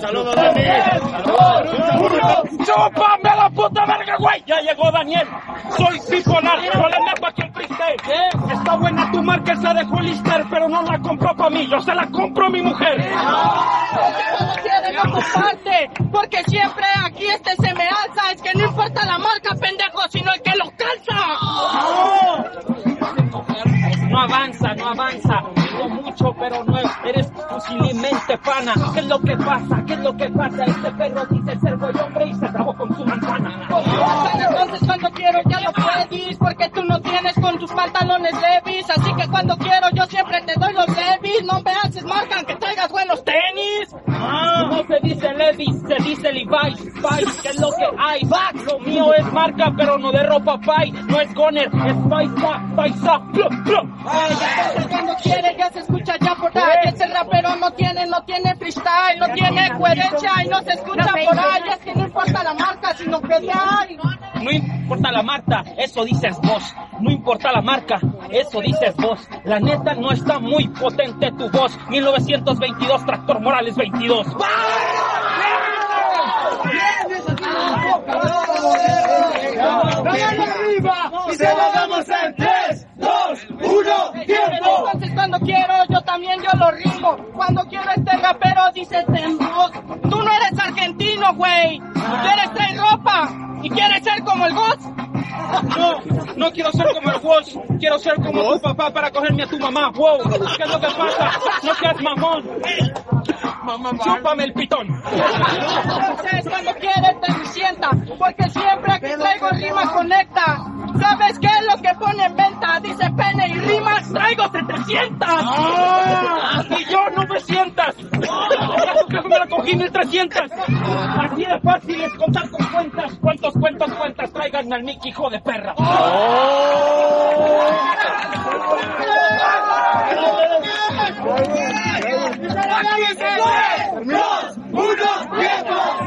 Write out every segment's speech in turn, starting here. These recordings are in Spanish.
Saludos, Dani. ¡Chúpame la puta verga, güey! Ya llegó Daniel. Soy bipolar. Yo le meto aquí el freestyle. Está buena tu marca esa de Hollister, pero no la compró para mí. Yo se la compro a mi mujer. no quiere no comparte, porque siempre aquí este se fusilmente pana. ¿Qué es lo que pasa? ¿Qué es lo que pasa? Este perro dice ser buen hombre y se trabó con su manzana. Entonces cuando quiero ya lo puedes, porque tú no tienes con tus pantalones levis. Así que cuando quiero yo siempre te doy los levis. No me haces marca aunque traigas buenos tenis. No se dice Levis, se dice Levi's, Spice, que es lo que hay. Va, lo mío es marca, pero no de ropa pay. No es Goner, es Paisa, Paisa, plo, plo. Entonces cuando quiere ya se escucha ya por ahí. Ese rapero no tiene, no tiene freestyle, no tiene coherencia y no se escucha por ahí. Es que no importa la marca, sino que. No importa la marca, eso dices vos. No importa la marca, eso dices vos. La neta no está muy potente tu voz. 1922, Tractor Morales 22. arriba y se lo damos en 3, 2, 1, tiempo. Entonces cuando quiero yo también yo lo rimo. Cuando quiero este rapero dice tembos. Tú no eres argentino, güey. Traer ropa y quieres ser como el Ghost. No, no quiero ser como el Wash, quiero ser como tu papá para cogerme a tu mamá. Wow, ¿qué es lo que pasa? No seas mamón. Chúpame el pitón. Entonces cuando quieres te sienta, porque siempre aquí traigo rima conecta. ¿Sabes qué es lo que pone en venta? Dice pene y rimas, traigo 700. Y cogí 1300. Así de fácil es contar con cuentas. ¿Cuántos cuentos cuentas? Traigan al Nick, hijo de perra.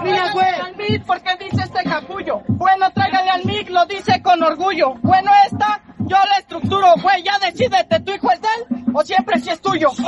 Mira, güey, al mic, ¿por qué dice este capullo? Bueno, tráigale al mic, lo dice con orgullo. Bueno, esta, yo la estructuro, güey, ya decídete, ¿tu hijo es de él o siempre si es tuyo? Ey,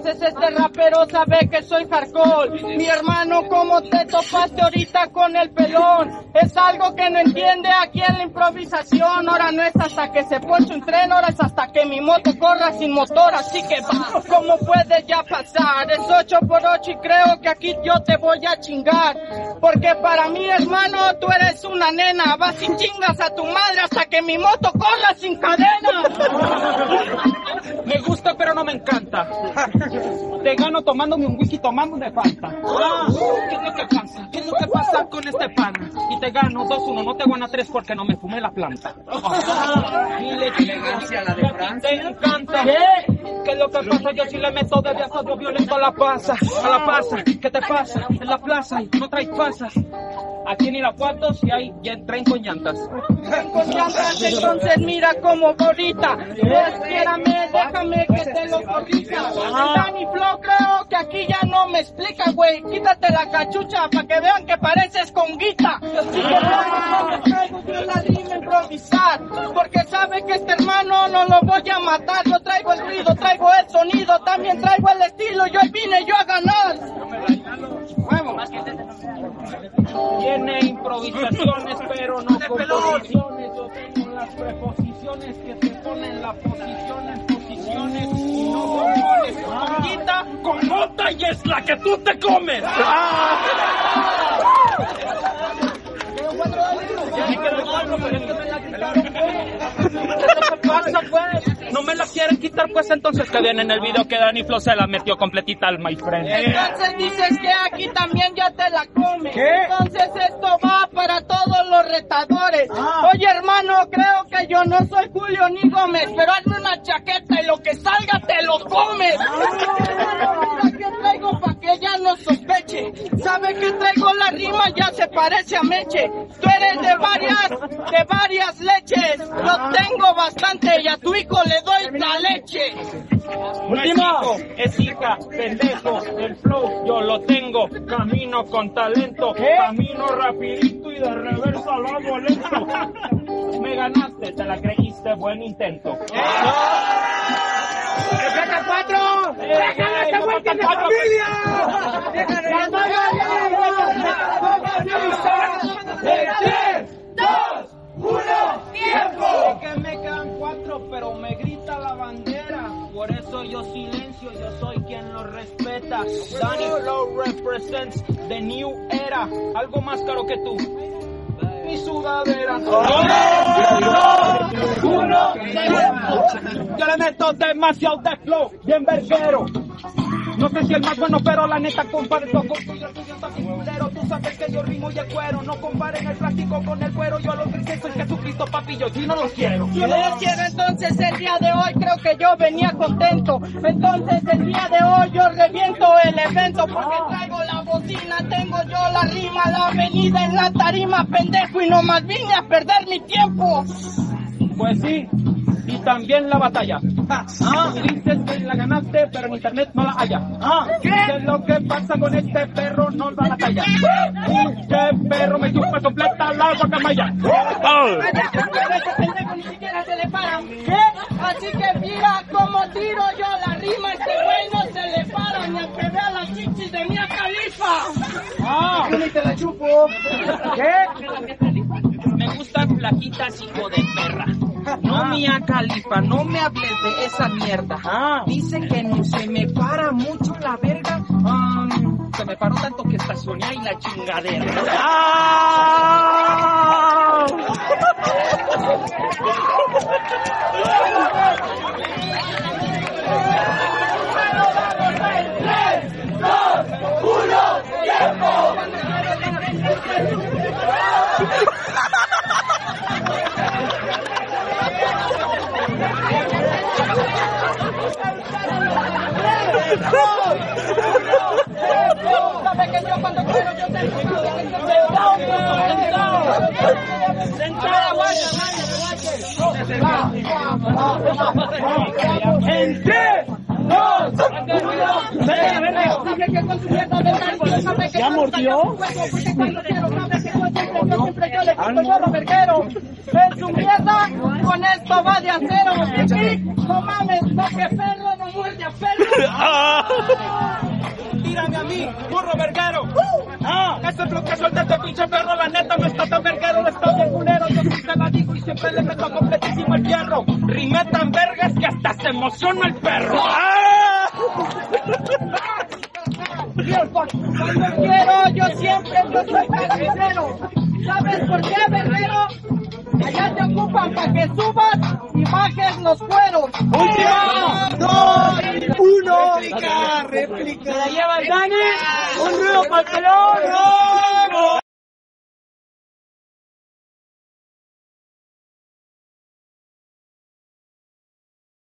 entonces este rapero sabe que soy hardcore. Mi hermano, ¿cómo te topaste ahorita con el pelón? Es algo que no entiende aquí en la improvisación. Ahora no es hasta que se ponche un tren, ahora es hasta que mi moto corra sin motor. Así que, ¿cómo puede ya pasar? Es 8 por 8 y creo que aquí yo te voy a chingar. Porque para mí, hermano, tú eres una nena. Vas y chingas a tu madre hasta que mi moto corra sin cadena. Me gusta, pero no me encanta. Te gano tomándome un whisky, tomándome falta. Ah, ¿Qué es lo que pasa? ¿Qué es lo que pasa con este pan? Y te gano 2-1, no te gano 3 porque no me fumé la planta. Y le elegancia la de Francia. Te encanta. ¿Qué? ¿Qué es lo que pasa? Yo sí le meto desde asalto violento a la pasa. A la pasa. ¿Qué te pasa? En la plaza y no traes pasas. Aquí en Irapuato si hay ya traen con llantas. Con llantas, entonces mira como bonita. Espérame, déjame que te lo corrija. Dani Flo, creo que aquí ya no me explica, güey. Quítate la cachucha para que vean que pareces con guita. Y que traigo yo la rima improvisar. Porque sabe que este hermano no lo voy a matar. Yo traigo el ruido, traigo el sonido, también traigo el estilo. Yo vine yo a ganar. Tiene improvisaciones, pero no composiciones. Yo tengo las preposiciones que te ponen la posición en posiciones y no bombones. Conguita con mota y es la que tú te comes. ¿Qué pasa, pues? No me la quieren quitar, pues entonces que ven en el video que Dani Flo se la metió completita al my friend. Entonces dices que aquí también ya te la comes. ¿Qué? Entonces va para retadores. Oye, hermano, creo que yo no soy Julio ni Gómez, pero hazme una chaqueta y lo que salga te lo comes. Mira que traigo pa' que ya no sospeche. Sabe que traigo la rima, ya se parece a Meche. Tú eres de varias, de varias leches. Lo tengo bastante y a tu hijo le doy la leche. Último. Es hijo, Checa, pendejo, el flow yo lo tengo. Camino con talento, camino rapidito de reversa lo hago lento. Me ganaste, te la creíste, buen intento. ¡Saca cuatro! ¡Déjala esta vuelta de familia! ¡Déjala ¡En tres, dos, uno, tiempo! que me quedan cuatro, pero me grita la bandera. Por eso yo silencio, yo soy quien lo respeta. Danny Flow represents the new era. Algo más caro que tú. Sudadera. uno, Yo le meto demasiado de flow, bien verguero. No sé si el más bueno, pero la neta compadre con tuyo, el tuyo está culero. Tú sabes que yo rimo y el cuero. No comparen el plástico con el cuero. Yo a los grises soy Jesucristo, papi, yo sí no los quiero. Yo no los quiero, entonces el día de hoy creo que yo venía contento. Entonces el día de hoy yo reviento el evento porque traigo la bocina, tengo yo la rima, la avenida en la tarima, pendejo, y nomás vine a perder mi tiempo. Pues sí, y también la batalla. Ah, dices que la ganaste, pero en internet no la haya. Ah, ¿qué es lo que pasa con este perro? No da la talla. Este perro me chupa completa la guacamaya. Pero ese pendejo ni siquiera se le para. ¿Qué? Así que mira cómo tiro yo la rima, este güey no se le para ni aunque vea las chichis de Mia Khalifa. Ah, te la chupo! me gustan flaquitas, hijo de perra. No mía califa, no me hables de esa mierda. Dice que no se me para mucho la verga. Ah, se me paró tanto que estacioné ahí la chingadera. ¡Ah! ¡En tres, dos, ¿Ya mordió? En su mierda, con esto va de acero. Y no mames, no que perro no muerde a perro. Tírame a mí, burro verguero. Ah, ese es lo que suelta este pinche perro. La neta no está tan verguero, no está bien culero. Yo sí se la digo y siempre le meto completísimo el hierro. Rimé tan vergas que hasta se emociona el perro. ¡Ah! Cuando quiero, yo siempre yo soy carnicero. ¿Sabes por qué, Berrero? Allá te ocupan para que subas y bajes los cueros. ¡Última! ¡Dos! la lleva el Dani. Un ruido para.